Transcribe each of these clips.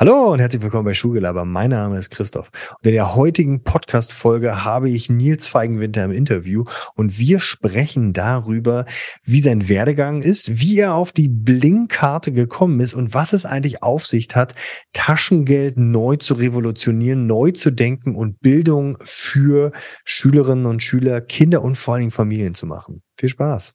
Hallo und herzlich willkommen bei Schulgelaber. Mein Name ist Christoph. Und in der heutigen Podcast-Folge habe ich Nils Feigenwinter im Interview und wir sprechen darüber, wie sein Werdegang ist, wie er auf die Blink-Karte gekommen ist und was es eigentlich auf sich hat, Taschengeld neu zu revolutionieren, neu zu denken und Bildung für Schülerinnen und Schüler, Kinder und vor allen Dingen Familien zu machen. Viel Spaß.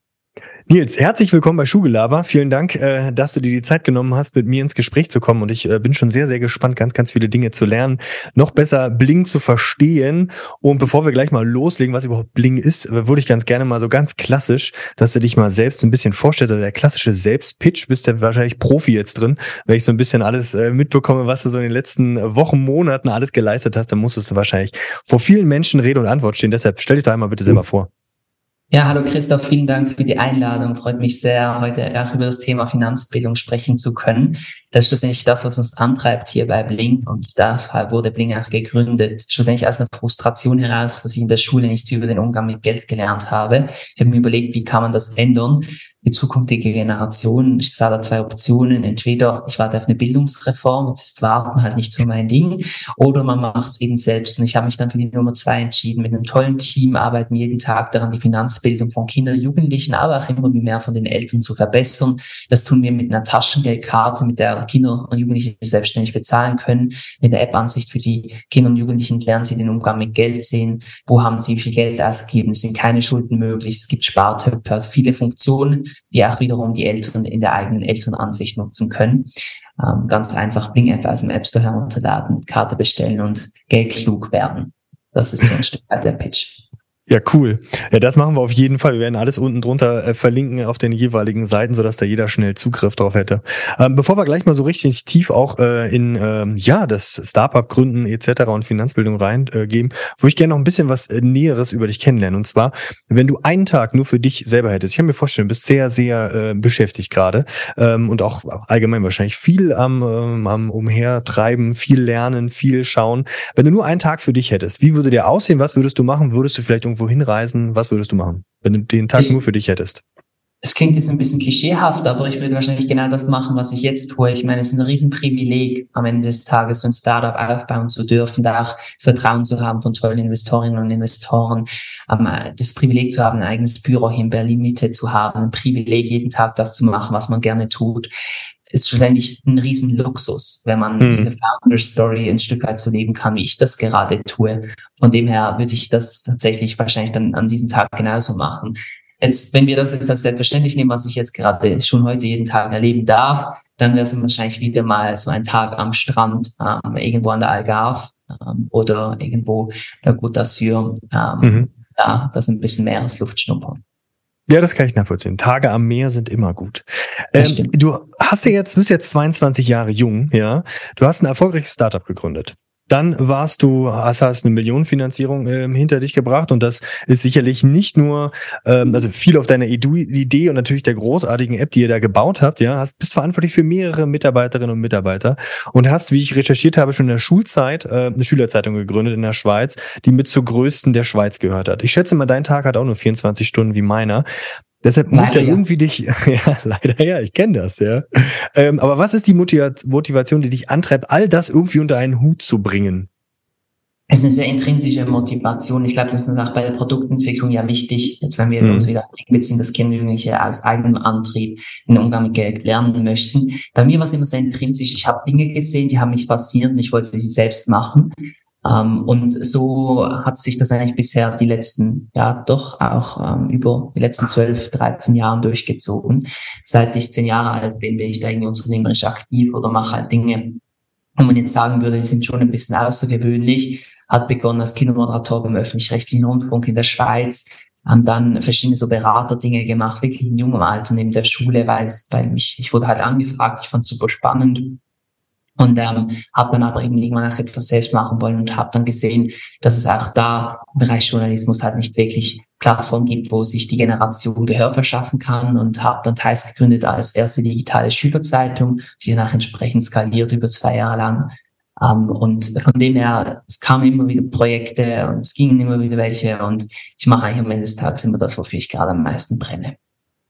Nils, herzlich willkommen bei Schugelaber. Vielen Dank, äh, dass du dir die Zeit genommen hast, mit mir ins Gespräch zu kommen. Und ich äh, bin schon sehr, sehr gespannt, ganz, ganz viele Dinge zu lernen, noch besser Bling zu verstehen. Und bevor wir gleich mal loslegen, was überhaupt Bling ist, äh, würde ich ganz gerne mal so ganz klassisch, dass du dich mal selbst ein bisschen vorstellst. Also der klassische Selbstpitch, bist du wahrscheinlich Profi jetzt drin. Wenn ich so ein bisschen alles mitbekomme, was du so in den letzten Wochen, Monaten alles geleistet hast, dann musstest du wahrscheinlich vor vielen Menschen Rede und Antwort stehen. Deshalb stell dich doch einmal bitte selber vor. Ja, hallo Christoph, vielen Dank für die Einladung. Freut mich sehr, heute auch über das Thema Finanzbildung sprechen zu können. Das ist schlussendlich das, was uns antreibt hier bei Bling. Und deshalb wurde Bling auch gegründet. Schlussendlich aus einer Frustration heraus, dass ich in der Schule nichts über den Umgang mit Geld gelernt habe. Ich habe mir überlegt, wie kann man das ändern? die zukünftige Generation. Ich sah da zwei Optionen. Entweder ich warte auf eine Bildungsreform, jetzt ist Warten halt nicht so mein Ding, oder man macht es eben selbst. Und ich habe mich dann für die Nummer zwei entschieden. Mit einem tollen Team arbeiten jeden Tag daran, die Finanzbildung von Kindern, Jugendlichen, aber auch immer mehr von den Eltern zu verbessern. Das tun wir mit einer Taschengeldkarte, mit der Kinder und Jugendliche selbstständig bezahlen können. Mit der App-Ansicht für die Kinder und Jugendlichen lernen sie den Umgang mit Geld sehen. Wo haben sie viel Geld ausgegeben? Es sind keine Schulden möglich. Es gibt Spartöpfe, also viele Funktionen die auch wiederum die Eltern in der eigenen Elternansicht nutzen können. Ähm, ganz einfach Bling-App aus dem App Store herunterladen, Karte bestellen und geldklug werden. Das ist so ein Stück weit der Pitch. Ja, cool. Ja, das machen wir auf jeden Fall. Wir werden alles unten drunter äh, verlinken auf den jeweiligen Seiten, sodass da jeder schnell Zugriff drauf hätte. Ähm, bevor wir gleich mal so richtig tief auch äh, in ähm, ja das Startup gründen etc. und Finanzbildung reingehen, äh, würde ich gerne noch ein bisschen was äh, Näheres über dich kennenlernen. Und zwar, wenn du einen Tag nur für dich selber hättest, ich kann mir vorstellen, du bist sehr sehr äh, beschäftigt gerade ähm, und auch allgemein wahrscheinlich viel am, ähm, am umhertreiben, viel lernen, viel schauen. Wenn du nur einen Tag für dich hättest, wie würde der aussehen? Was würdest du machen? Würdest du vielleicht irgendwo hinreisen? Was würdest du machen, wenn du den Tag ich, nur für dich hättest? Es klingt jetzt ein bisschen klischeehaft, aber ich würde wahrscheinlich genau das machen, was ich jetzt tue. Ich meine, es ist ein Riesenprivileg, am Ende des Tages so ein Startup aufbauen zu dürfen, da auch Vertrauen zu haben von tollen Investorinnen und Investoren, das Privileg zu haben, ein eigenes Büro hier in Berlin Mitte zu haben, ein Privileg, jeden Tag das zu machen, was man gerne tut ist schlussendlich ein Riesenluxus, wenn man mhm. diese Founder Story ein Stück weit so leben kann, wie ich das gerade tue. Von dem her würde ich das tatsächlich wahrscheinlich dann an diesem Tag genauso machen. Jetzt, wenn wir das jetzt als selbstverständlich nehmen, was ich jetzt gerade schon heute jeden Tag erleben darf, dann wäre es wahrscheinlich wieder mal so ein Tag am Strand, ähm, irgendwo an der Algarve ähm, oder irgendwo der Côte d'Azur, ähm, mhm. da das ein bisschen Meeresluft schnuppern. Ja, das kann ich nachvollziehen. Tage am Meer sind immer gut. Ähm, du hast ja jetzt, bist jetzt 22 Jahre jung, ja. Du hast ein erfolgreiches Startup gegründet. Dann warst du, hast, hast eine Millionenfinanzierung ähm, hinter dich gebracht und das ist sicherlich nicht nur, ähm, also viel auf deiner Idee und natürlich der großartigen App, die ihr da gebaut habt, ja, hast bist verantwortlich für mehrere Mitarbeiterinnen und Mitarbeiter und hast, wie ich recherchiert habe, schon in der Schulzeit äh, eine Schülerzeitung gegründet in der Schweiz, die mit zur größten der Schweiz gehört hat. Ich schätze mal, dein Tag hat auch nur 24 Stunden wie meiner. Deshalb leider muss ja, ja irgendwie dich, ja, leider ja, ich kenne das, ja. Ähm, aber was ist die Motivation, die dich antreibt, all das irgendwie unter einen Hut zu bringen? Es ist eine sehr intrinsische Motivation. Ich glaube, das ist auch bei der Produktentwicklung ja wichtig, jetzt wenn wir mhm. uns wieder beziehen, dass Kinder Jugendliche aus eigenem Antrieb den Umgang mit Geld lernen möchten. Bei mir war es immer sehr intrinsisch. Ich habe Dinge gesehen, die haben mich fasziniert und ich wollte sie selbst machen. Ähm, und so hat sich das eigentlich bisher die letzten, ja doch auch ähm, über die letzten zwölf, dreizehn Jahren durchgezogen. Seit ich zehn Jahre alt bin, bin ich da irgendwie unternehmerisch aktiv oder mache halt Dinge, wo man jetzt sagen würde, die sind schon ein bisschen außergewöhnlich. Hat begonnen als Kinomoderator beim öffentlich-rechtlichen Rundfunk in der Schweiz, haben dann verschiedene so Beraterdinge gemacht, wirklich in jungem Alter neben der Schule, weil es, weil mich, ich wurde halt angefragt, ich fand es super spannend und ähm, habe dann aber eben irgendwann auch etwas selbst machen wollen und habe dann gesehen, dass es auch da im Bereich Journalismus halt nicht wirklich Plattform gibt, wo sich die Generation Gehör verschaffen kann und habe dann Teils gegründet als erste digitale Schülerzeitung, die danach entsprechend skaliert über zwei Jahre lang. Ähm, und von dem her, es kamen immer wieder Projekte und es gingen immer wieder welche und ich mache eigentlich am Ende des Tages immer das, wofür ich gerade am meisten brenne.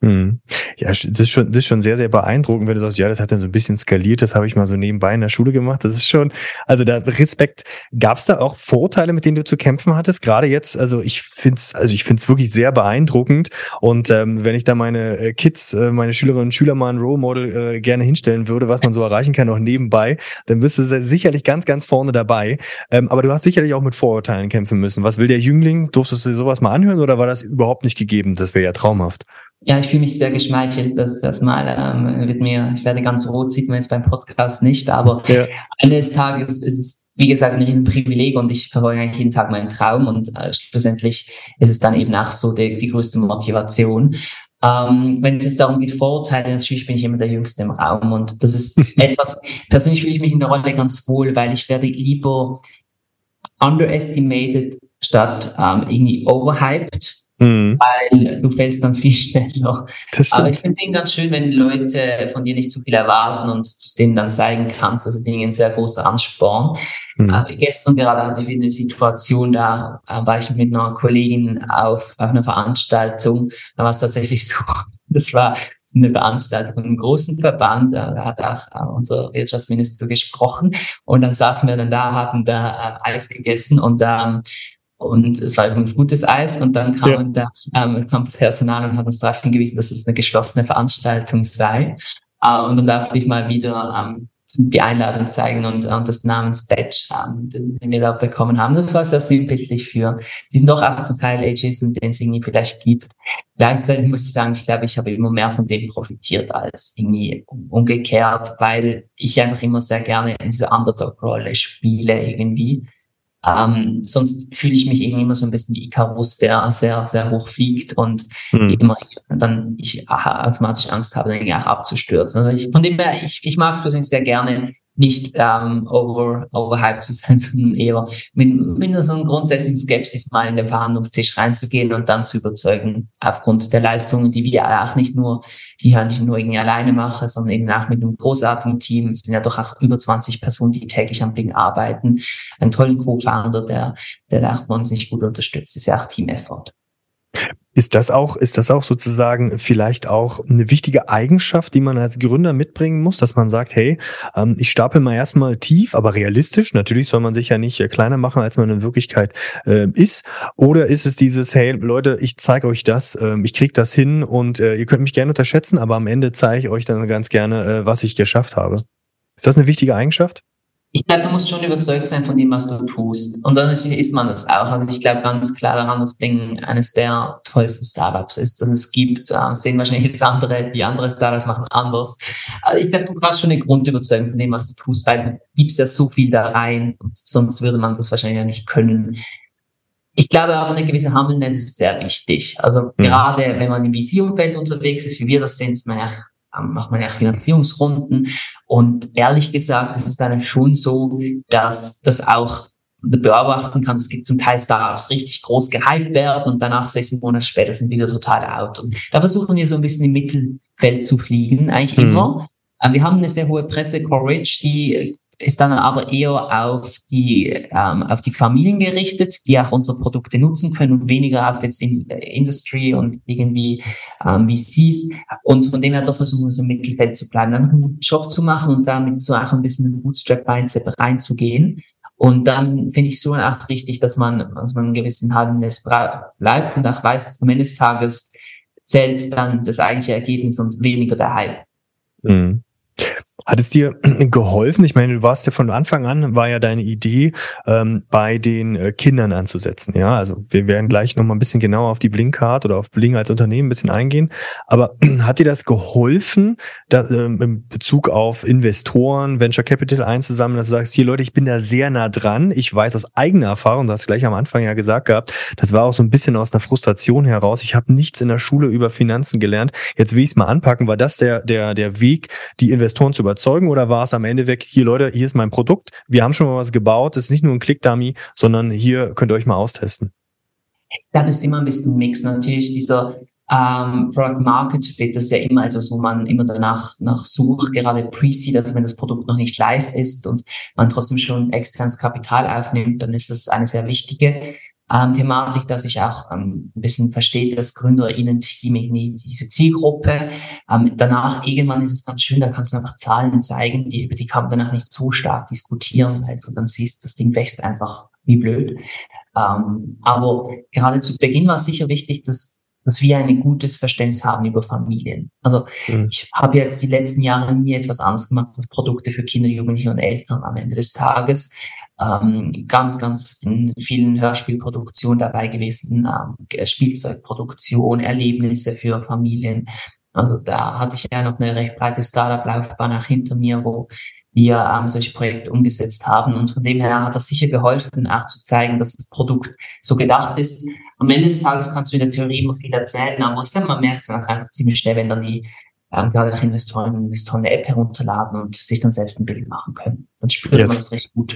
Hm. Ja, das ist schon, das ist schon sehr, sehr beeindruckend, wenn du sagst, ja, das hat dann so ein bisschen skaliert, das habe ich mal so nebenbei in der Schule gemacht. Das ist schon, also da Respekt. Gab es da auch Vorteile, mit denen du zu kämpfen hattest? Gerade jetzt, also ich finde es, also ich finde es wirklich sehr beeindruckend. Und ähm, wenn ich da meine äh, Kids, äh, meine Schülerinnen und Schüler mal ein Role Model äh, gerne hinstellen würde, was man so erreichen kann, auch nebenbei, dann bist du sicherlich ganz, ganz vorne dabei. Ähm, aber du hast sicherlich auch mit Vorurteilen kämpfen müssen. Was will der Jüngling? Durftest du sowas mal anhören oder war das überhaupt nicht gegeben? Das wäre ja traumhaft. Ja, ich fühle mich sehr geschmeichelt. Das erstmal ähm, wird mir, ich werde ganz rot, sieht man jetzt beim Podcast nicht, aber ja. eines Tages ist es, wie gesagt, ein riesen Privileg und ich verfolge eigentlich jeden Tag meinen Traum und äh, schlussendlich ist es dann eben auch so die, die größte Motivation. Ähm, wenn es darum geht, Vorurteile, natürlich bin ich immer der Jüngste im Raum und das ist etwas, persönlich fühle ich mich in der Rolle ganz wohl, weil ich werde lieber underestimated statt ähm, irgendwie overhyped Mhm. Weil du fällst dann viel schneller. Aber ich finde es eben ganz schön, wenn Leute von dir nicht zu viel erwarten und du es denen dann zeigen kannst. Das ist ein sehr großer Ansporn. Mhm. Äh, gestern gerade hatte ich wieder eine Situation, da äh, war ich mit einer Kollegin auf, auf einer Veranstaltung. Da war es tatsächlich so, das war eine Veranstaltung einem großen Verband, da hat auch äh, unser Wirtschaftsminister gesprochen und dann saßen wir dann da, haben da äh, Eis gegessen und ähm, und es war übrigens gutes Eis. Und dann kam, ja. das, ähm, kam Personal und hat uns darauf hingewiesen, dass es eine geschlossene Veranstaltung sei. Äh, und dann darf ich mal wieder ähm, die Einladung zeigen und, und das Namensbadge, ähm, den, wir da bekommen haben. Das war sehr sinnbildlich für, die sind doch auch zum Teil Ages, den es irgendwie vielleicht gibt. Gleichzeitig muss ich sagen, ich glaube, ich habe immer mehr von dem profitiert als irgendwie umgekehrt, weil ich einfach immer sehr gerne in dieser Underdog-Rolle spiele irgendwie. Ähm, sonst fühle ich mich irgendwie immer so ein bisschen wie Icarus, der sehr, sehr hoch fliegt und mhm. immer dann ich automatisch Angst habe, dann irgendwie auch abzustürzen. Also ich, von dem her, ich, ich mag es persönlich sehr gerne, nicht ähm, over, overhyped zu sein, sondern eher mit, mit nur so einem grundsätzlichen Skepsis mal in den Verhandlungstisch reinzugehen und dann zu überzeugen, aufgrund der Leistungen, die wir auch nicht nur, die ich nicht nur irgendwie alleine mache, sondern eben auch mit einem großartigen Team. Es sind ja doch auch über 20 Personen, die täglich am Ding arbeiten. Einen tollen Co-Founder, der, der auch uns nicht gut unterstützt. Das ist ja auch Team-Effort. Ist das auch, ist das auch sozusagen vielleicht auch eine wichtige Eigenschaft, die man als Gründer mitbringen muss, dass man sagt, hey, ähm, ich stapel mal erstmal tief, aber realistisch. Natürlich soll man sich ja nicht äh, kleiner machen, als man in Wirklichkeit äh, ist. Oder ist es dieses, hey Leute, ich zeige euch das, äh, ich krieg das hin und äh, ihr könnt mich gerne unterschätzen, aber am Ende zeige ich euch dann ganz gerne, was ich geschafft habe. Ist das eine wichtige Eigenschaft? Ich glaube, du musst schon überzeugt sein von dem, was du tust. Und dann ist man das auch. Also ich glaube ganz klar daran, dass Bing eines der tollsten Startups ist, dass es gibt. Äh, sehen wahrscheinlich jetzt andere, die andere Startups machen anders. Also ich glaube, du brauchst schon eine Grundüberzeugung von dem, was du tust, weil du gibst ja so viel da rein. Und sonst würde man das wahrscheinlich ja nicht können. Ich glaube aber, eine gewisse Humbleness ist sehr wichtig. Also mhm. gerade wenn man im VC-Umfeld unterwegs ist, wie wir das sind, ist man ja macht man ja Finanzierungsrunden. Und ehrlich gesagt, ist es dann schon so, dass das auch beobachten kann, es gibt zum Teil Startups richtig groß gehypt werden und danach sechs Monate später sind wieder total out. Und da versuchen wir so ein bisschen im Mittelfeld zu fliegen, eigentlich mhm. immer. Wir haben eine sehr hohe Presse-Coverage, die ist dann aber eher auf die, ähm, auf die Familien gerichtet, die auch unsere Produkte nutzen können und weniger auf jetzt in, äh, Industry und irgendwie ähm, VCs. Und von dem her doch versuchen wir so im Mittelfeld zu bleiben, einen guten Job zu machen und damit so auch ein bisschen ein Bootstrap-Mindset reinzugehen. Und dann finde ich so auch richtig, dass man, dass man einen gewissen Handels bleibt und auch weiß, am Ende des Tages zählt dann das eigentliche Ergebnis und weniger der Hype. Mhm. Hat es dir geholfen? Ich meine, du warst ja von Anfang an, war ja deine Idee, ähm, bei den äh, Kindern anzusetzen. Ja, also wir werden gleich noch mal ein bisschen genauer auf die Blinkcard oder auf Blink als Unternehmen ein bisschen eingehen. Aber hat dir das geholfen, da, ähm, in Bezug auf Investoren, Venture Capital einzusammeln, dass du sagst, hier Leute, ich bin da sehr nah dran. Ich weiß aus eigener Erfahrung, du hast gleich am Anfang ja gesagt gehabt, das war auch so ein bisschen aus einer Frustration heraus. Ich habe nichts in der Schule über Finanzen gelernt. Jetzt will ich es mal anpacken. War das der, der, der Weg, die Investoren zu überzeugen oder war es am Ende weg, hier Leute, hier ist mein Produkt, wir haben schon mal was gebaut, das ist nicht nur ein Click-Dummy, sondern hier könnt ihr euch mal austesten? Ich glaube, es ist immer ein bisschen ein Mix. Natürlich dieser ähm, Product Market Fit, das ist ja immer etwas, wo man immer danach nach sucht, gerade Pre-Seed, also wenn das Produkt noch nicht live ist und man trotzdem schon externes Kapital aufnimmt, dann ist das eine sehr wichtige ähm, Thematik, dass ich auch ähm, ein bisschen verstehe, dass GründerInnen-Team diese Zielgruppe. Ähm, danach irgendwann ist es ganz schön, da kannst du einfach Zahlen zeigen, die, über die kann man danach nicht so stark diskutieren, weil du dann siehst, das Ding wächst einfach wie blöd. Ähm, aber gerade zu Beginn war es sicher wichtig, dass dass wir ein gutes Verständnis haben über Familien. Also mhm. ich habe jetzt die letzten Jahre nie etwas anderes gemacht als Produkte für Kinder, Jugendliche und Eltern am Ende des Tages. Ähm, ganz, ganz in vielen Hörspielproduktionen dabei gewesen, ähm, Spielzeugproduktion, Erlebnisse für Familien. Also da hatte ich ja noch eine recht breite Startup-Laufbahn nach hinter mir, wo wir ähm, solche Projekte umgesetzt haben. Und von dem her hat das sicher geholfen, auch zu zeigen, dass das Produkt so gedacht ist. Am Ende des Tages kannst du in der Theorie immer viel erzählen, aber ich glaube, man merkt es dann einfach ziemlich schnell, wenn dann die ähm, gerade auch Investoren und Investoren eine App herunterladen und sich dann selbst ein Bild machen können. Dann spürt Jetzt. man das recht gut.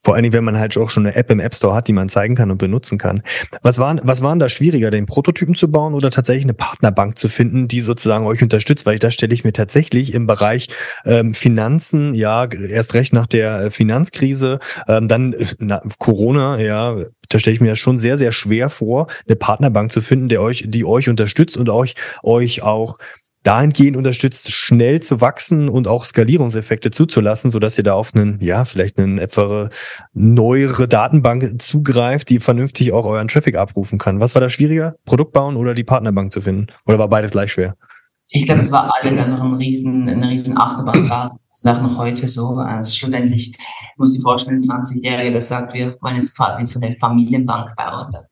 Vor allen Dingen, wenn man halt auch schon eine App im App Store hat, die man zeigen kann und benutzen kann. Was waren, was waren da schwieriger, den Prototypen zu bauen oder tatsächlich eine Partnerbank zu finden, die sozusagen euch unterstützt? Weil da stelle ich mir tatsächlich im Bereich ähm, Finanzen, ja, erst recht nach der äh, Finanzkrise, ähm, dann äh, na, Corona, ja, da stelle ich mir das schon sehr, sehr schwer vor, eine Partnerbank zu finden, der euch, die euch unterstützt und euch, euch auch dahingehend unterstützt, schnell zu wachsen und auch Skalierungseffekte zuzulassen, so dass ihr da auf einen, ja, vielleicht eine etwa neuere Datenbank zugreift, die vernünftig auch euren Traffic abrufen kann. Was war da schwieriger? Produkt bauen oder die Partnerbank zu finden? Oder war beides gleich schwer? Ich glaube, es war alles einfach ein riesen, eine riesen Achterbahn. Das ist auch noch heute so. Also schlussendlich muss ich vorstellen, 20-Jährige, der sagt, wir wollen jetzt quasi so eine Familienbank bauen. Das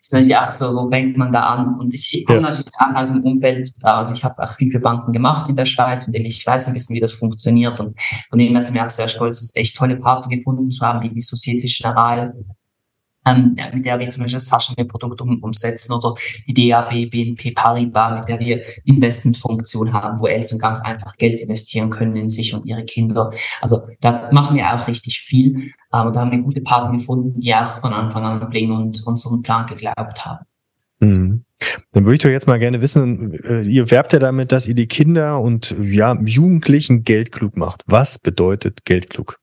ist natürlich auch so, wo fängt man da an? Und ich komme ja. natürlich auch aus dem Umfeld, also ich habe auch viele Banken gemacht in der Schweiz, mit denen ich weiß ein bisschen, wie das funktioniert. Und von dem her sind wir auch sehr stolz, dass echt tolle Partner gefunden zu haben, wie die Societe Generale, ähm, mit der wir zum Beispiel das Taschengeldprodukt um, umsetzen oder die DAB, BNP Paribas, mit der wir Investmentfunktion haben, wo Eltern ganz einfach Geld investieren können in sich und ihre Kinder. Also da machen wir auch richtig viel. Ähm, da haben wir gute Partner gefunden, die auch von Anfang an bringen und unseren Plan geglaubt haben. Mhm. Dann würde ich doch jetzt mal gerne wissen, äh, ihr werbt ja damit, dass ihr die Kinder und ja, Jugendlichen geldklug macht. Was bedeutet geldklug?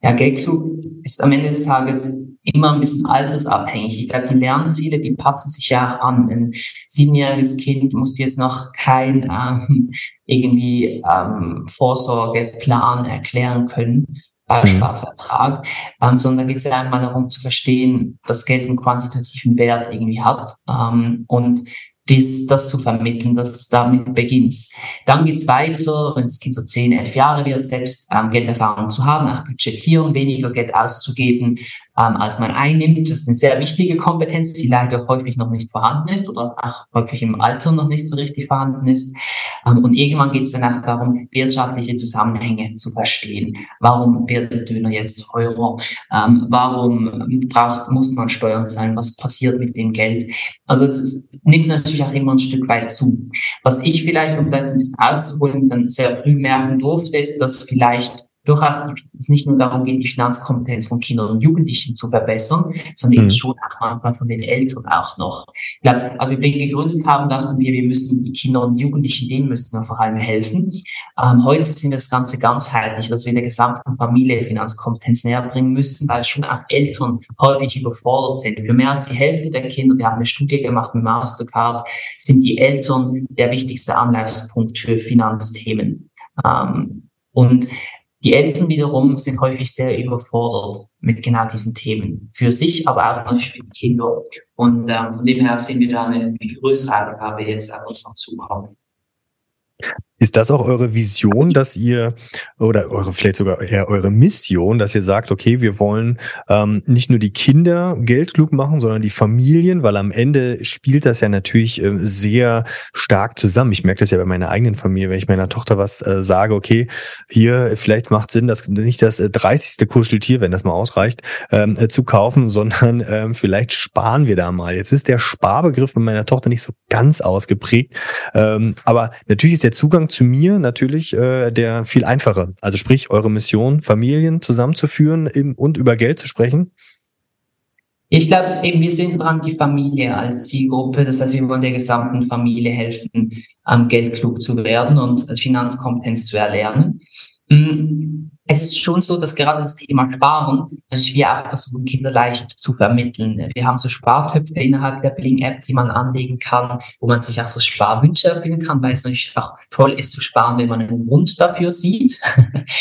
Ja, Geldklug ist am Ende des Tages immer ein bisschen altersabhängig. Ich glaube, die Lernziele, die passen sich ja an. Ein siebenjähriges Kind muss jetzt noch kein ähm, irgendwie ähm, Vorsorgeplan erklären können, Bausparvertrag, mhm. ähm, sondern geht es ja einmal darum zu verstehen, dass Geld einen quantitativen Wert irgendwie hat ähm, und das, das zu vermitteln, dass damit beginnt. Dann geht's weiter, wenn das Kind so 10, 11 Jahre wird, selbst ähm, Gelderfahrung zu haben, auch budgetieren, weniger Geld auszugeben, ähm, als man einnimmt. Das ist eine sehr wichtige Kompetenz, die leider häufig noch nicht vorhanden ist oder auch häufig im Alter noch nicht so richtig vorhanden ist. Ähm, und irgendwann geht es danach darum, wirtschaftliche Zusammenhänge zu verstehen. Warum wird der Döner jetzt teurer? Ähm, warum braucht, muss man Steuern zahlen? Was passiert mit dem Geld? Also es nimmt natürlich auch immer ein Stück weit zu. Was ich vielleicht, um da jetzt ein bisschen auszuholen, dann sehr früh merken durfte, ist, dass vielleicht durchaus es nicht nur darum geht, die Finanzkompetenz von Kindern und Jugendlichen zu verbessern, sondern mhm. eben schon auch manchmal von den Eltern auch noch. Ich glaube, als wir Blink gegründet haben, dachten wir, wir müssen die Kinder und Jugendlichen, denen müssten wir vor allem helfen. Ähm, heute sind das Ganze ganzheitlich, dass wir der gesamten Familie Finanzkompetenz näher bringen müssen, weil schon auch Eltern häufig überfordert sind. Für mehr als die Hälfte der Kinder, wir haben eine Studie gemacht mit Mastercard, sind die Eltern der wichtigste Anlaufspunkt für Finanzthemen. Ähm, und die Eltern wiederum sind häufig sehr überfordert mit genau diesen Themen. Für sich, aber auch natürlich für die Kinder. Und ähm, von dem her sehen wir da eine größere Aufgabe jetzt auf uns noch zukommen. Ist das auch eure Vision, dass ihr oder eure vielleicht sogar eher eure Mission, dass ihr sagt, okay, wir wollen ähm, nicht nur die Kinder geldklug machen, sondern die Familien, weil am Ende spielt das ja natürlich äh, sehr stark zusammen. Ich merke das ja bei meiner eigenen Familie, wenn ich meiner Tochter was äh, sage, okay, hier vielleicht macht Sinn, dass nicht das äh, 30. Kuscheltier, wenn das mal ausreicht, ähm, äh, zu kaufen, sondern ähm, vielleicht sparen wir da mal. Jetzt ist der Sparbegriff bei meiner Tochter nicht so ganz ausgeprägt, ähm, aber natürlich ist der Zugang zu mir natürlich äh, der viel einfache. Also sprich, eure Mission, Familien zusammenzuführen im, und über Geld zu sprechen. Ich glaube, wir sind dran, die Familie als Zielgruppe. Das heißt, wir wollen der gesamten Familie helfen, am Geld klug zu werden und Finanzkompetenz zu erlernen. Es ist schon so, dass gerade das Thema Sparen, dass wir auch versuchen, Kinder leicht zu vermitteln. Wir haben so Spartöpfe innerhalb der Bling-App, die man anlegen kann, wo man sich auch so Sparwünsche erfüllen kann, weil es natürlich auch toll ist zu sparen, wenn man einen Grund dafür sieht.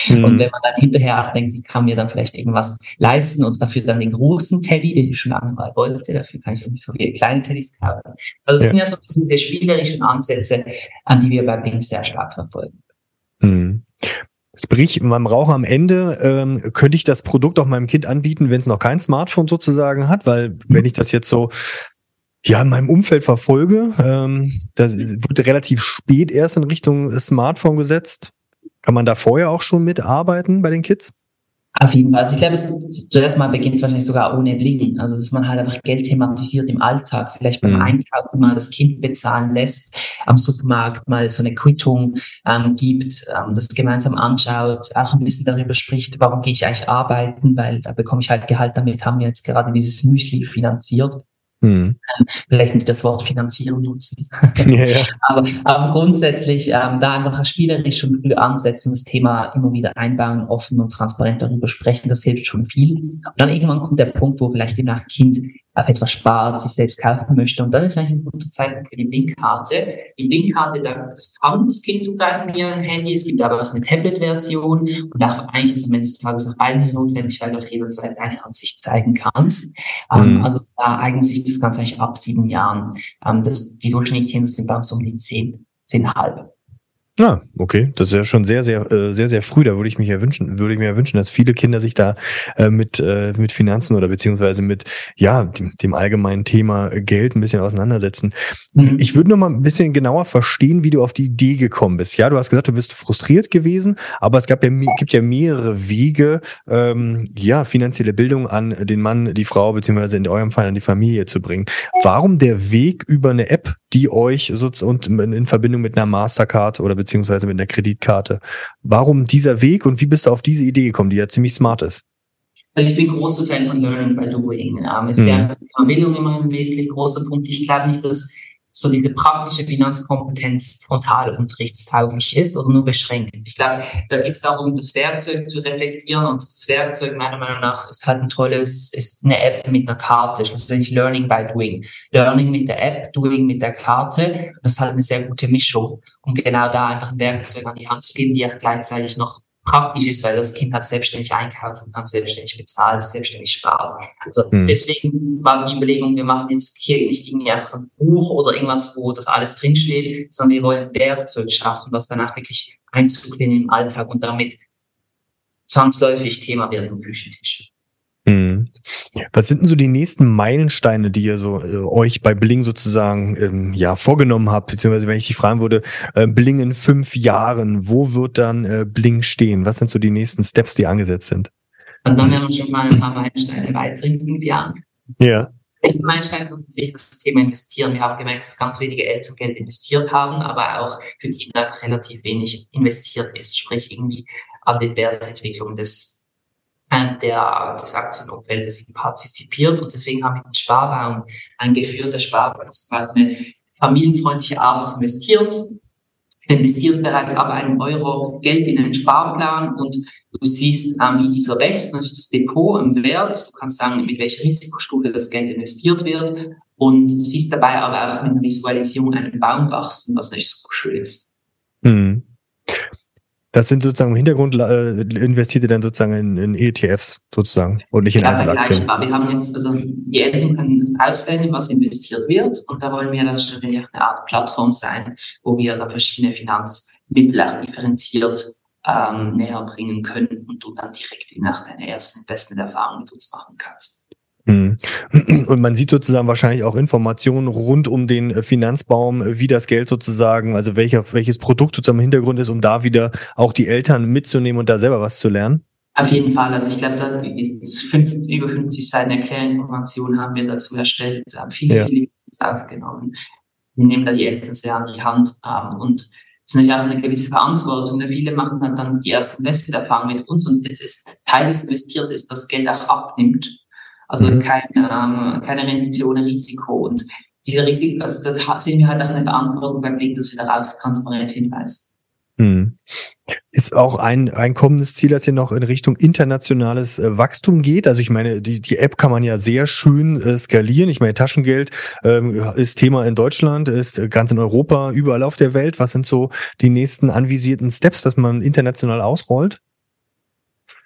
Mhm. Und wenn man dann hinterher auch denkt, ich kann mir dann vielleicht irgendwas leisten und dafür dann den großen Teddy, den ich schon lange mal wollte, dafür kann ich auch nicht so viele kleine Teddys kaufen. Also das ja. sind ja so ein bisschen die spielerischen Ansätze, an die wir bei Bling sehr stark verfolgen. Mhm. Sprich, beim Raucher am Ende ähm, könnte ich das Produkt auch meinem Kind anbieten, wenn es noch kein Smartphone sozusagen hat, weil wenn ich das jetzt so ja in meinem Umfeld verfolge, ähm, das wurde relativ spät erst in Richtung Smartphone gesetzt. Kann man da vorher auch schon mitarbeiten bei den Kids? Auf jeden Fall. Also ich glaube, es, zuerst mal beginnt es wahrscheinlich sogar ohne Bling. Also dass man halt einfach Geld thematisiert im Alltag, vielleicht beim mhm. Einkaufen mal das Kind bezahlen lässt, am Supermarkt mal so eine Quittung ähm, gibt, ähm, das gemeinsam anschaut, auch ein bisschen darüber spricht, warum gehe ich eigentlich arbeiten, weil da bekomme ich halt Gehalt, damit haben wir jetzt gerade dieses Müsli finanziert. Mhm. Vielleicht nicht das Wort finanzieren nutzen. Ja, ja. aber, aber grundsätzlich ähm, da einfach spielerisch und früh ansetzen, das Thema immer wieder einbauen, offen und transparent darüber sprechen, das hilft schon viel. Und dann irgendwann kommt der Punkt, wo vielleicht je nach Kind auf etwas spart, sich selbst kaufen möchte. Und dann ist eigentlich ein guter Zeitpunkt für die Blinkkarte. Die Blinkkarte, das kann das Kind zugreifen wie ein Handy. Es gibt aber auch eine Tablet-Version. Und auch eigentlich ist am Ende des Tages auch beides notwendig, weil du auch jederzeit deine Ansicht zeigen kannst. Ähm, mhm. also da eignet sich das Ganze eigentlich ab sieben Jahren. Ähm, das, die durchschnittlichen Kinder sind bei uns um die zehn, zehnhalb. Ja, okay. Das ist ja schon sehr, sehr, äh, sehr, sehr früh. Da würde ich mich ja wünschen, würde ich mir ja wünschen, dass viele Kinder sich da äh, mit, äh, mit Finanzen oder beziehungsweise mit, ja, dem, dem allgemeinen Thema Geld ein bisschen auseinandersetzen. Mhm. Ich würde noch mal ein bisschen genauer verstehen, wie du auf die Idee gekommen bist. Ja, du hast gesagt, du bist frustriert gewesen, aber es gab ja, gibt ja mehrere Wege, ähm, ja, finanzielle Bildung an den Mann, die Frau, beziehungsweise in eurem Fall an die Familie zu bringen. Warum der Weg über eine App, die euch und in Verbindung mit einer Mastercard oder beziehungsweise mit einer Kreditkarte. Warum dieser Weg und wie bist du auf diese Idee gekommen, die ja ziemlich smart ist? Also ich bin großer Fan von Learning by Doing. Ähm, ist mhm. ja Bildung immer ein wirklich großer Punkt. Ich glaube nicht, dass so diese praktische Finanzkompetenz frontalunterrichtstauglich ist oder nur beschränkt. Ich glaube, da geht es darum, das Werkzeug zu reflektieren und das Werkzeug meiner Meinung nach ist halt ein tolles, ist eine App mit einer Karte, schlussendlich Learning by Doing. Learning mit der App, Doing mit der Karte, das ist halt eine sehr gute Mischung, um genau da einfach ein Werkzeug an die Hand zu geben, die auch gleichzeitig noch praktisch ist, weil das Kind hat selbstständig einkaufen kann, selbstständig bezahlt, selbstständig spart. Also mhm. deswegen war die Überlegung, wir machen jetzt hier nicht irgendwie einfach ein Buch oder irgendwas, wo das alles drinsteht, sondern wir wollen Werkzeug schaffen, was danach wirklich Einzug in den Alltag und damit zwangsläufig Thema wird im Küchentisch. Mhm. Was sind denn so die nächsten Meilensteine, die ihr so äh, euch bei Bling sozusagen ähm, ja vorgenommen habt, beziehungsweise wenn ich dich fragen würde, äh, Bling in fünf Jahren, wo wird dann äh, Bling stehen? Was sind so die nächsten Steps, die angesetzt sind? Also dann werden wir schon mal ein paar Meilensteine weiter in fünf Jahren. Ja. Nächsten Meilenstein ist sicher das Thema Investieren. Wir haben gemerkt, dass ganz wenige Eltern Geld investiert haben, aber auch für Kinder relativ wenig investiert ist, sprich irgendwie an den Wertentwicklungen des der, des Aktienumfeldes partizipiert. Und deswegen haben wir den Sparbaum eingeführt. Der Sparbaum ist quasi eine familienfreundliche Art des Investierens. Du investierst bereits ab einem Euro Geld in einen Sparplan und du siehst, ähm, wie dieser wächst, natürlich das Depot im Wert. Du kannst sagen, mit welcher Risikostufe das Geld investiert wird und siehst dabei aber auch mit einer Visualisierung einen Baum wachsen, was natürlich super schön ist. Mhm. Das sind sozusagen im Hintergrund äh, investiert ihr dann sozusagen in, in ETFs sozusagen und nicht in ja, Einzelaktien. Wir haben jetzt, also die Eltern können auswählen, was investiert wird und da wollen wir dann schon eine Art Plattform sein, wo wir da verschiedene Finanzmittel auch differenziert ähm, näher bringen können und du dann direkt nach deiner ersten Investmenterfahrung mit uns machen kannst. Mhm. Und man sieht sozusagen wahrscheinlich auch Informationen rund um den Finanzbaum, wie das Geld sozusagen, also welcher, welches Produkt sozusagen im Hintergrund ist, um da wieder auch die Eltern mitzunehmen und da selber was zu lernen. Auf jeden Fall. Also ich glaube, da ist 50, über 50 Seiten Erklärinformationen haben wir dazu erstellt, haben viele, ja. viele aufgenommen. Wir nehmen da die Eltern sehr an die Hand ähm, und es ist natürlich auch eine gewisse Verantwortung. Viele machen halt dann die ersten Investmenterfahrungen mit uns und es ist Teil des Investierens ist, dass Geld auch abnimmt. Also mhm. kein, ähm, keine Rendite ohne Risiko. Und diese Risiko, also das sehen wir halt auch eine Verantwortung beim Blick, dass wir darauf transparent hinweisen. Hm. Ist auch ein, ein kommendes Ziel, dass ihr noch in Richtung internationales äh, Wachstum geht. Also ich meine, die, die App kann man ja sehr schön äh, skalieren. Ich meine, Taschengeld ähm, ist Thema in Deutschland, ist ganz in Europa, überall auf der Welt. Was sind so die nächsten anvisierten Steps, dass man international ausrollt?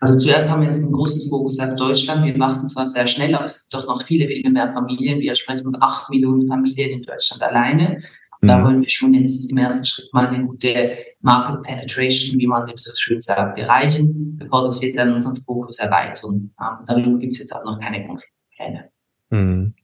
Also zuerst haben wir jetzt einen großen Fokus auf Deutschland. Wir wachsen zwar sehr schnell, aber es gibt doch noch viele, viele mehr Familien. Wir sprechen von acht Millionen Familien in Deutschland alleine. Da mhm. wollen wir schon jetzt im ersten Schritt mal eine gute Market Penetration, wie man dem so schön sagt, erreichen, bevor das wir dann unseren Fokus erweitern. Ähm, darüber gibt es jetzt auch noch keine konkreten Pläne. Mhm.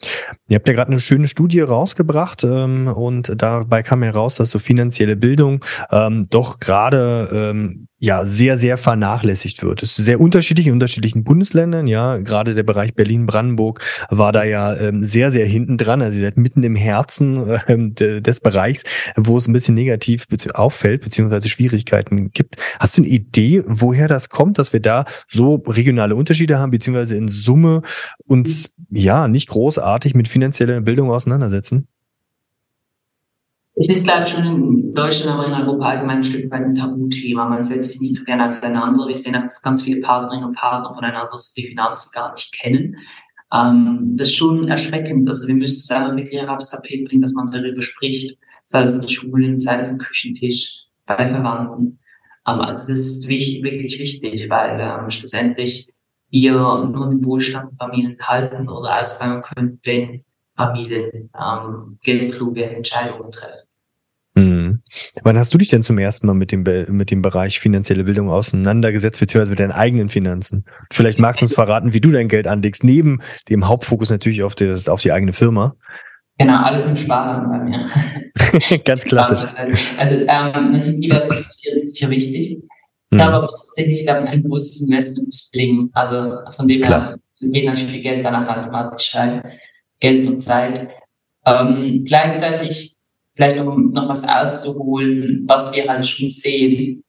Ihr habt ja gerade eine schöne Studie rausgebracht ähm, und dabei kam heraus, dass so finanzielle Bildung ähm, doch gerade ähm, ja sehr, sehr vernachlässigt wird. Es ist sehr unterschiedlich in unterschiedlichen Bundesländern. Ja, gerade der Bereich Berlin-Brandenburg war da ja ähm, sehr, sehr hinten dran. Also ihr seid mitten im Herzen ähm, des Bereichs, wo es ein bisschen negativ auffällt, beziehungsweise Schwierigkeiten gibt. Hast du eine Idee, woher das kommt, dass wir da so regionale Unterschiede haben, beziehungsweise in Summe uns ja nicht großartig mit finanzieller Bildung auseinandersetzen? Es ist, glaube ich, schon in Deutschland, aber in Europa allgemein ein Stück weit ein Tabuthema. Man setzt sich nicht so gerne auseinander. Wir sehen auch, dass ganz viele Partnerinnen und Partner voneinander die Finanzen gar nicht kennen. Ähm, das ist schon erschreckend. Also wir müssen es einfach wirklich aufs Tapet bringen, dass man darüber spricht. Sei es in Schulen, sei es am Küchentisch, bei Verwandten. Ähm, also das ist wirklich, wirklich wichtig, weil ähm, schlussendlich wir nur den Wohlstand Familien halten oder ausbauen können, wenn Familien ähm, geldkluge Entscheidungen treffen. Mhm. Wann hast du dich denn zum ersten Mal mit dem, mit dem Bereich finanzielle Bildung auseinandergesetzt, beziehungsweise mit deinen eigenen Finanzen? Vielleicht magst du uns verraten, wie du dein Geld anlegst, neben dem Hauptfokus natürlich auf, das, auf die eigene Firma. Genau, alles im Sparen bei mir. Ganz klassisch. Also, ähm, diversifizieren ist sicher wichtig. Ich habe aber tatsächlich, glaube ich, ein großes Investment ist Bling. Also von dem her geht natürlich viel Geld danach automatisch rein. Geld und Zeit. Ähm, gleichzeitig vielleicht um noch was auszuholen, was wir halt schon sehen,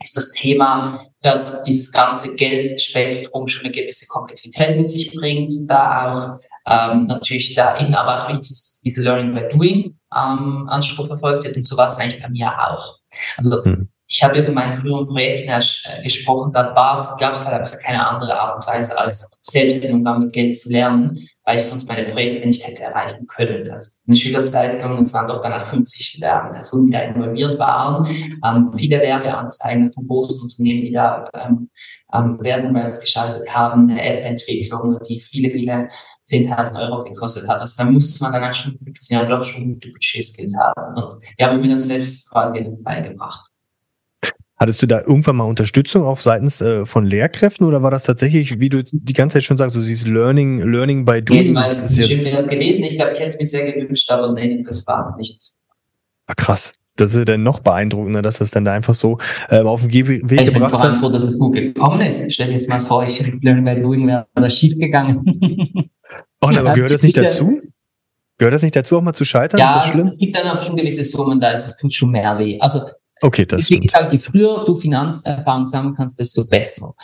ist das Thema, dass dieses ganze Geldspektrum schon eine gewisse Komplexität mit sich bringt, da auch ähm, natürlich da in, aber auch wichtig ist, diese Learning by Doing ähm, Anspruch verfolgt wird und sowas eigentlich bei mir auch. Also mhm. Ich habe von meinen früheren Projekten äh, gesprochen, da gab es halt einfach keine andere Art und Weise, als selbst den Umgang mit Geld zu lernen weil ich sonst meine Projekte nicht hätte erreichen können. Also eine Schülerzeitung, es waren doch danach 50 Personen, die da involviert waren. Ähm, viele Werbeanzeigen von großen Unternehmen, die da ähm, ähm, Werbung geschaltet haben, eine App-Entwicklung, die viele, viele 10.000 Euro gekostet hat. Also da musste man dann schon, ja, doch schon gute Budgetskills haben. Und die habe ich mir das selbst quasi beigebracht. Hattest du da irgendwann mal Unterstützung auf seitens äh, von Lehrkräften oder war das tatsächlich, wie du die ganze Zeit schon sagst, so dieses Learning, Learning by Doing? Nee, das ist jetzt das gewesen. Ich glaube, ich hätte es mir sehr gewünscht, aber nee, das war nicht. Ah, krass. Das ist dann noch beeindruckender, dass das dann da einfach so äh, auf den Ge Weg ich gebracht hast. Ich bin froh, dass es gut gekommen ist. Stell dir jetzt mal vor, ich Learning by Doing wäre das schief gegangen. oh, aber gehört das nicht dazu? Gehört das nicht dazu, auch mal zu scheitern? Ja, es gibt dann auch schon gewisse Summen, da ist es tut schon mehr weh. Also Okay, das Deswegen stimmt. je früher du Finanzerfahrung sammeln kannst, desto besser.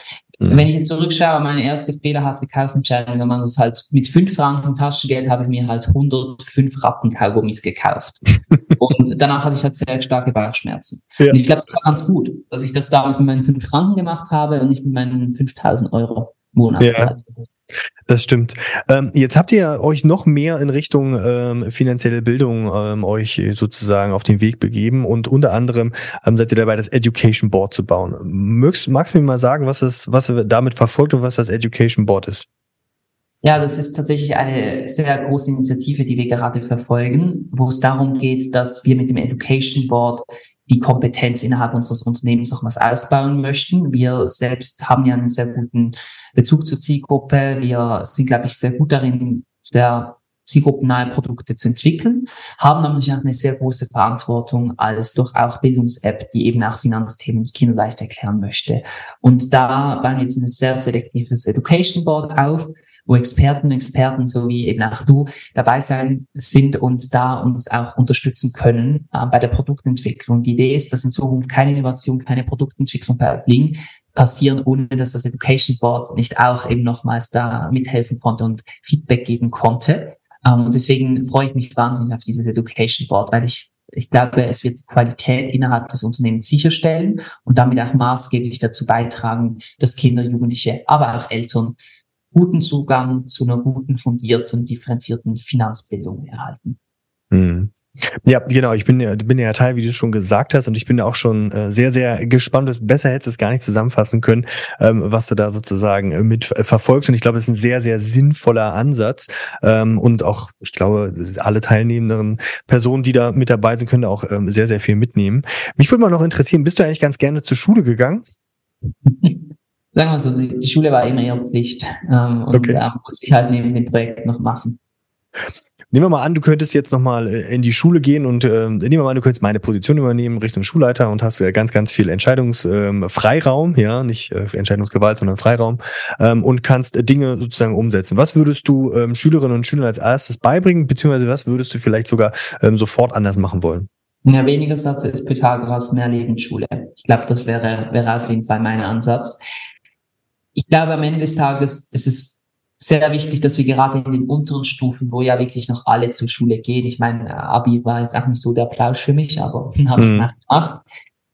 Mhm. Wenn ich jetzt zurückschaue, meine erste fehlerhafte Kaufentscheidung, wenn man das halt mit fünf Franken Taschengeld habe ich mir halt 105 Rappen Kaugummis gekauft. und danach hatte ich halt sehr starke Bauchschmerzen. Ja. Und ich glaube, das war ganz gut, dass ich das damals mit meinen fünf Franken gemacht habe und nicht mit meinen 5000 Euro Monatsgehalt. Ja. Das stimmt. Ähm, jetzt habt ihr euch noch mehr in Richtung ähm, finanzielle Bildung ähm, euch sozusagen auf den Weg begeben und unter anderem ähm, seid ihr dabei, das Education Board zu bauen. Mögst, magst du mir mal sagen, was es, was ihr damit verfolgt und was das Education Board ist? Ja, das ist tatsächlich eine sehr große Initiative, die wir gerade verfolgen, wo es darum geht, dass wir mit dem Education Board die Kompetenz innerhalb unseres Unternehmens noch was ausbauen möchten. Wir selbst haben ja einen sehr guten Bezug zur Zielgruppe. Wir sind, glaube ich, sehr gut darin, sehr zielgruppennahe Produkte zu entwickeln, haben nämlich auch eine sehr große Verantwortung als durch auch Bildungs-App, die eben auch Finanzthemen kinderleicht erklären möchte. Und da bauen wir jetzt ein sehr selektives Education Board auf, wo Experten und Experten, so wie eben auch du, dabei sein sind und da uns auch unterstützen können äh, bei der Produktentwicklung. Die Idee ist, dass in Zukunft keine Innovation, keine Produktentwicklung bei Bling passieren, ohne dass das Education Board nicht auch eben nochmals da mithelfen konnte und Feedback geben konnte. Ähm, und deswegen freue ich mich wahnsinnig auf dieses Education Board, weil ich ich glaube, es wird Qualität innerhalb des Unternehmens sicherstellen und damit auch maßgeblich dazu beitragen, dass Kinder, Jugendliche, aber auch Eltern guten Zugang zu einer guten, fundierten, differenzierten Finanzbildung erhalten. Mhm. Ja, genau. Ich bin ja, bin ja Teil, wie du schon gesagt hast, und ich bin ja auch schon äh, sehr, sehr gespannt. Besser hättest du es gar nicht zusammenfassen können, ähm, was du da sozusagen äh, mit verfolgst. Und ich glaube, es ist ein sehr, sehr sinnvoller Ansatz. Ähm, und auch, ich glaube, alle teilnehmenden Personen, die da mit dabei sind, können da auch ähm, sehr, sehr viel mitnehmen. Mich würde mal noch interessieren, bist du eigentlich ganz gerne zur Schule gegangen? Sagen wir so, die Schule war immer ihre Pflicht. Ähm, und okay. da muss ich halt neben dem Projekt noch machen. Nehmen wir mal an, du könntest jetzt nochmal äh, in die Schule gehen und äh, nehmen wir mal an, du könntest meine Position übernehmen Richtung Schulleiter und hast äh, ganz, ganz viel Entscheidungsfreiraum, ähm, ja, nicht äh, Entscheidungsgewalt, sondern Freiraum ähm, und kannst Dinge sozusagen umsetzen. Was würdest du ähm, Schülerinnen und Schülern als erstes beibringen, beziehungsweise was würdest du vielleicht sogar ähm, sofort anders machen wollen? Ja, weniger Satz ist Pythagoras, mehr Lebensschule. Ich glaube, das wäre, wäre auf jeden Fall mein Ansatz. Ich glaube, am Ende des Tages ist es sehr wichtig, dass wir gerade in den unteren Stufen, wo ja wirklich noch alle zur Schule gehen, ich meine, Abi war jetzt auch nicht so der Plausch für mich, aber habe ich es mhm. nachgemacht.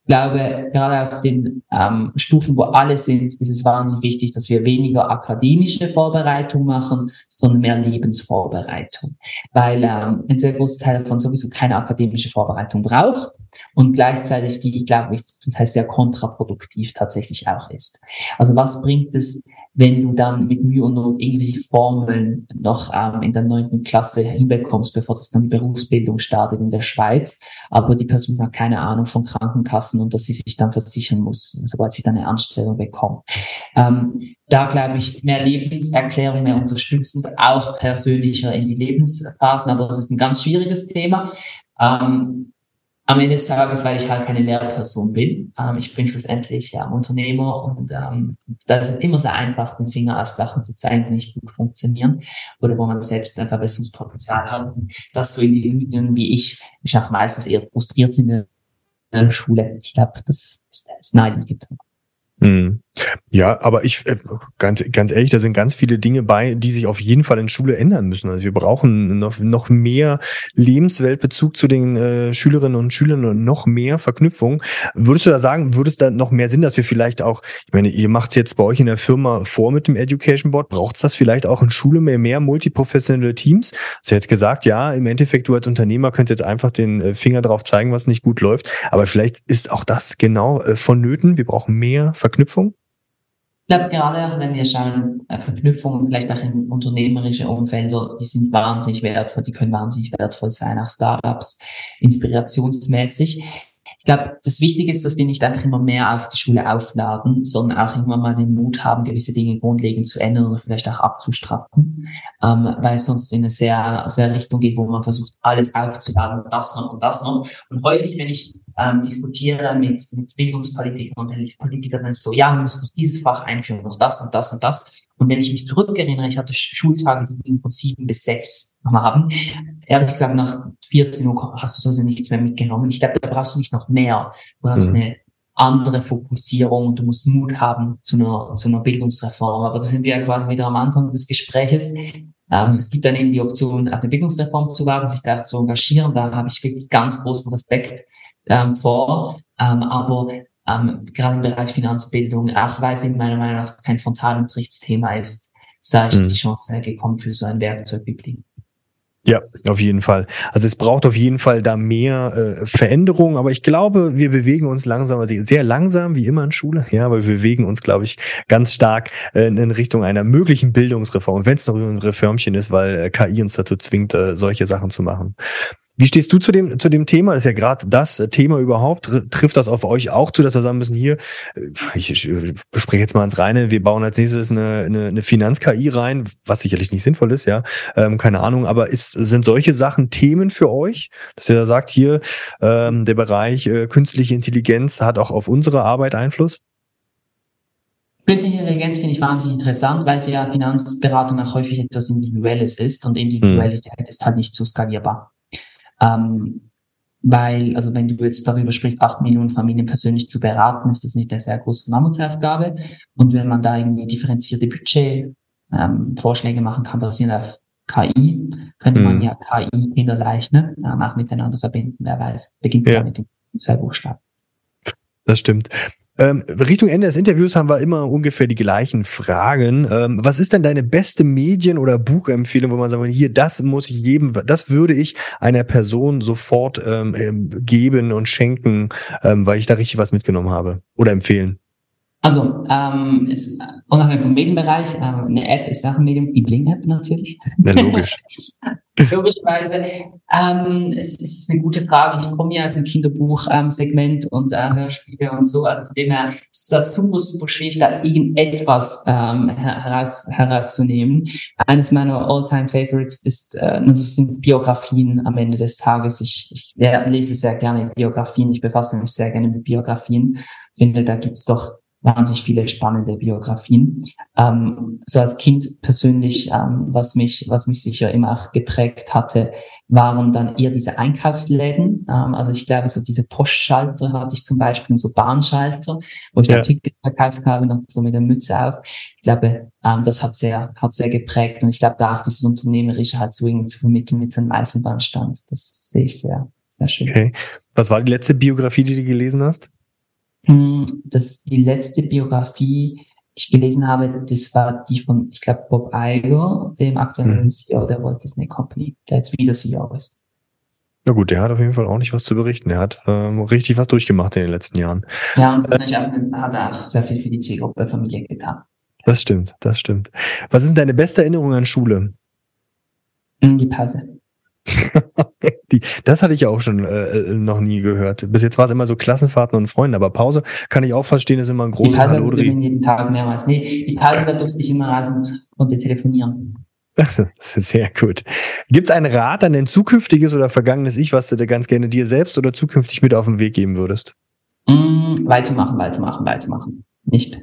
Ich glaube, gerade auf den ähm, Stufen, wo alle sind, ist es wahnsinnig wichtig, dass wir weniger akademische Vorbereitung machen, sondern mehr Lebensvorbereitung. Weil ähm, ein sehr großer Teil davon sowieso keine akademische Vorbereitung braucht und gleichzeitig die, glaube ich, zum Teil sehr kontraproduktiv tatsächlich auch ist. Also was bringt es, wenn du dann mit Mühe und Not irgendwelche Formeln noch ähm, in der neunten Klasse hinbekommst, bevor das dann die Berufsbildung startet in der Schweiz, aber die Person hat keine Ahnung von Krankenkassen und dass sie sich dann versichern muss, sobald sie dann eine Anstellung bekommt. Ähm, da glaube ich, mehr Lebenserklärung, mehr unterstützend, auch persönlicher in die Lebensphasen, aber das ist ein ganz schwieriges Thema. Ähm, am Ende des Tages, weil ich halt keine Lehrperson bin. Ähm, ich bin schlussendlich ja Unternehmer und ähm, da ist immer sehr einfach, den Finger auf Sachen zu zeigen, die nicht gut funktionieren oder wo man selbst ein Verbesserungspotenzial hat. Und das so Individuen wie ich, ich auch meistens eher frustriert sind in der Schule. Ich glaube, das ist, ist naheliegend. Mhm. Ja, aber ich äh, ganz ganz ehrlich, da sind ganz viele Dinge bei, die sich auf jeden Fall in Schule ändern müssen. Also wir brauchen noch noch mehr Lebensweltbezug zu den äh, Schülerinnen und Schülern und noch mehr Verknüpfung. Würdest du da sagen, würde es da noch mehr Sinn, dass wir vielleicht auch, ich meine, ihr macht es jetzt bei euch in der Firma vor mit dem Education Board, braucht es das vielleicht auch in Schule mehr mehr multiprofessionelle Teams? Du hast jetzt gesagt, ja, im Endeffekt du als Unternehmer könntest jetzt einfach den äh, Finger drauf zeigen, was nicht gut läuft, aber vielleicht ist auch das genau äh, vonnöten. Wir brauchen mehr Verknüpfung. Ich glaube, gerade wenn wir schauen, äh, Verknüpfungen vielleicht auch in unternehmerische Umfelder, die sind wahnsinnig wertvoll, die können wahnsinnig wertvoll sein, auch Startups, inspirationsmäßig. Ich glaube, das Wichtige ist, dass wir nicht einfach immer mehr auf die Schule aufladen, sondern auch irgendwann mal den Mut haben, gewisse Dinge grundlegend zu ändern oder vielleicht auch abzustraffen, ähm, weil es sonst in eine sehr, sehr Richtung geht, wo man versucht, alles aufzuladen, das noch und das noch. Und häufig, wenn ich ähm, diskutiere mit, mit Bildungspolitikern und Politikern, dann ist so, ja, wir müssen noch dieses Fach einführen, noch das und das und das. Und wenn ich mich zurückerinnere, ich hatte Schultage, die von sieben bis sechs am Abend. Ehrlich gesagt, nach 14 Uhr hast du sowieso nichts mehr mitgenommen. Ich glaube, da brauchst du nicht noch mehr. Du hast mhm. eine andere Fokussierung. Du musst Mut haben zu einer, zu einer Bildungsreform. Aber da sind wir ja quasi wieder am Anfang des Gespräches. Ähm, es gibt dann eben die Option, auf eine Bildungsreform zu wagen, sich da zu engagieren. Da habe ich wirklich ganz großen Respekt ähm, vor. Ähm, aber ähm, gerade im Bereich Finanzbildung, auch weil es in meiner Meinung nach kein Frontalunterrichtsthema ist, sei ich mhm. die Chance gekommen für so ein Werkzeug wie Blink. Ja, auf jeden Fall. Also es braucht auf jeden Fall da mehr äh, Veränderung, aber ich glaube, wir bewegen uns langsam, also sehr langsam, wie immer in Schule, ja, aber wir bewegen uns, glaube ich, ganz stark äh, in Richtung einer möglichen Bildungsreform, wenn es noch ein Reformchen ist, weil äh, KI uns dazu zwingt, äh, solche Sachen zu machen. Wie stehst du zu dem, zu dem Thema? Das ist ja gerade das Thema überhaupt. Trifft das auf euch auch zu, dass wir sagen müssen, hier, äh, ich, ich bespreche jetzt mal ins Reine, wir bauen als nächstes eine, eine, eine Finanz-KI rein, was sicherlich nicht sinnvoll ist, ja. Ähm, keine Ahnung, aber ist, sind solche Sachen Themen für euch? Dass ihr da sagt, hier, ähm, der Bereich äh, künstliche Intelligenz hat auch auf unsere Arbeit Einfluss? Künstliche Intelligenz finde ich wahnsinnig interessant, weil sie ja Finanzberatung auch häufig etwas Individuelles ist und Individualität hm. ist halt nicht so skalierbar. Ähm, weil, also wenn du jetzt darüber sprichst, acht Millionen Familien persönlich zu beraten, ist das nicht eine sehr große Mammutsaufgabe. Und wenn man da irgendwie differenzierte Budget ähm, Vorschläge machen kann, basierend auf KI, könnte mhm. man ja KI kinderleicht ne, auch miteinander verbinden. Wer weiß, beginnt ja mit den zwei Buchstaben. Das stimmt. Ähm, Richtung Ende des Interviews haben wir immer ungefähr die gleichen Fragen. Ähm, was ist denn deine beste Medien- oder Buchempfehlung, wo man sagt, hier, das muss ich jedem, das würde ich einer Person sofort ähm, geben und schenken, weil ich da richtig was mitgenommen habe oder empfehlen? Also, ähm, ist unabhängig vom Medienbereich, äh, eine App ist auch ein Medium, die Bling-App natürlich. Ja, logisch. Logischerweise. Ähm, es, ist eine gute Frage. Ich komme ja aus dem Kinderbuch-Segment ähm, und äh, Hörspiele und so. Also von dem her ist das super, super schwierig, da irgendetwas ähm, heraus, herauszunehmen. Eines meiner All-Time-Favorites ist, äh, das sind Biografien am Ende des Tages. Ich, ich lese sehr gerne Biografien. Ich befasse mich sehr gerne mit Biografien. Finde, da gibt's doch wahnsinnig viele spannende Biografien. Ähm, so als Kind persönlich, ähm, was mich, was mich sicher immer auch geprägt hatte, waren dann eher diese Einkaufsläden. Ähm, also ich glaube, so diese Postschalter hatte ich zum Beispiel, so Bahnschalter, wo ich ja. dann Ticket verkauft habe, noch so mit der Mütze auf. Ich glaube, ähm, das hat sehr, hat sehr geprägt. Und ich glaube, da auch dieses Unternehmerische halt so irgendwie zu vermitteln mit so einem Eisenbahnstand. Das sehe ich sehr, sehr schön. Okay. Was war die letzte Biografie, die du gelesen hast? Hm, das die letzte Biografie, die ich gelesen habe, das war die von, ich glaube, Bob Iger, dem aktuellen mhm. CEO der Walt Disney Company, der jetzt wieder CEO ist. Na gut, der hat auf jeden Fall auch nicht was zu berichten. Der hat ähm, richtig was durchgemacht in den letzten Jahren. Ja, und das äh, nicht, hat er auch sehr viel für die Zielgruppe Familie getan. Das stimmt, das stimmt. Was ist deine beste Erinnerung an Schule? Hm, die Pause. die, das hatte ich ja auch schon äh, noch nie gehört. Bis jetzt war es immer so Klassenfahrten und Freunde, aber Pause kann ich auch verstehen, ist immer ein großes Hallo. Die Pause jeden Tag mehrmals. Nee, die Pause, da durfte ich immer reisen und konnte telefonieren. Sehr gut. Gibt es einen Rat an dein zukünftiges oder vergangenes Ich, was du dir ganz gerne dir selbst oder zukünftig mit auf den Weg geben würdest? Mm, weitermachen, weitermachen, weitermachen. Nicht.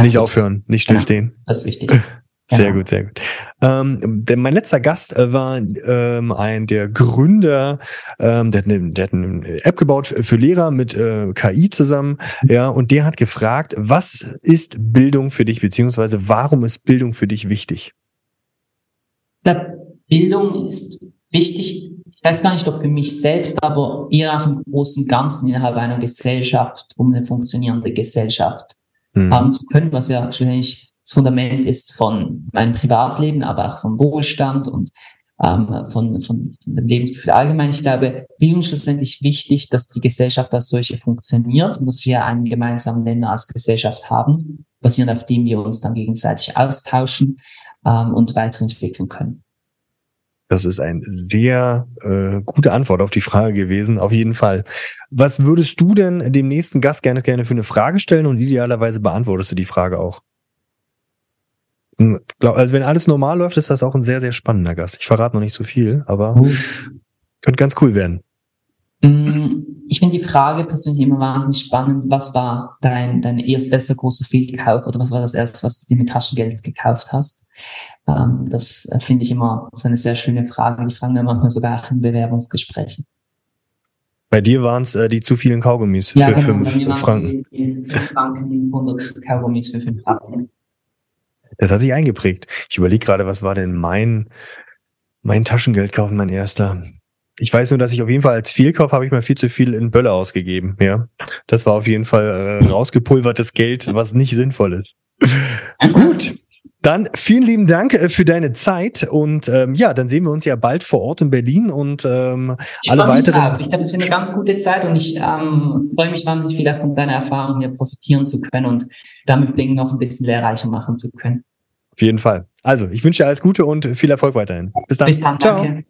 Nicht aufhören, nicht genau. stillstehen. Das ist wichtig. Sehr genau. gut, sehr gut. Ähm, denn mein letzter Gast äh, war ähm, ein der Gründer, ähm, der, hat eine, der hat eine App gebaut für, Lehrer mit äh, KI zusammen, ja, und der hat gefragt, was ist Bildung für dich, beziehungsweise warum ist Bildung für dich wichtig? Ja, Bildung ist wichtig. Ich weiß gar nicht, ob für mich selbst, aber eher auf dem großen Ganzen innerhalb einer Gesellschaft, um eine funktionierende Gesellschaft hm. haben zu können, was ja schlussendlich das Fundament ist von meinem Privatleben, aber auch vom Wohlstand und ähm, von, von, von dem Lebensgefühl allgemein. Ich glaube, Bildung ist schlussendlich wichtig, dass die Gesellschaft als solche funktioniert und dass wir einen gemeinsamen Nenner als Gesellschaft haben, basierend auf dem wir uns dann gegenseitig austauschen ähm, und weiterentwickeln können. Das ist eine sehr äh, gute Antwort auf die Frage gewesen, auf jeden Fall. Was würdest du denn dem nächsten Gast gerne gerne für eine Frage stellen und idealerweise beantwortest du die Frage auch? Also wenn alles normal läuft, ist das auch ein sehr, sehr spannender Gast. Ich verrate noch nicht so viel, aber oh. könnte ganz cool werden. Mm, ich finde die Frage persönlich immer wahnsinnig spannend. Was war dein, dein erster großer Fehlkauf oder was war das erste, was du dir mit Taschengeld gekauft hast? Ähm, das äh, finde ich immer so eine sehr schöne Frage. Die fragen wir manchmal sogar in Bewerbungsgesprächen. Bei dir waren es äh, die zu vielen Kaugummis ja, für genau, fünf Franken. Die, die Franken, 100 Kaugummis für fünf Franken. Das hat sich eingeprägt. Ich überlege gerade, was war denn mein, mein Taschengeldkauf, mein erster? Ich weiß nur, dass ich auf jeden Fall als Fehlkauf habe ich mal viel zu viel in Bölle ausgegeben. Ja, das war auf jeden Fall äh, rausgepulvertes Geld, was nicht sinnvoll ist. Gut. Dann vielen lieben Dank äh, für deine Zeit und ähm, ja, dann sehen wir uns ja bald vor Ort in Berlin und ähm, ich alle weiteren. Ich glaube, es wird eine ganz gute Zeit und ich ähm, freue mich wahnsinnig viel von deiner Erfahrung hier profitieren zu können und damit Bling noch ein bisschen lehrreicher machen zu können. Jeden Fall. Also, ich wünsche dir alles Gute und viel Erfolg weiterhin. Bis dann. Bis dann. Ciao. Danke.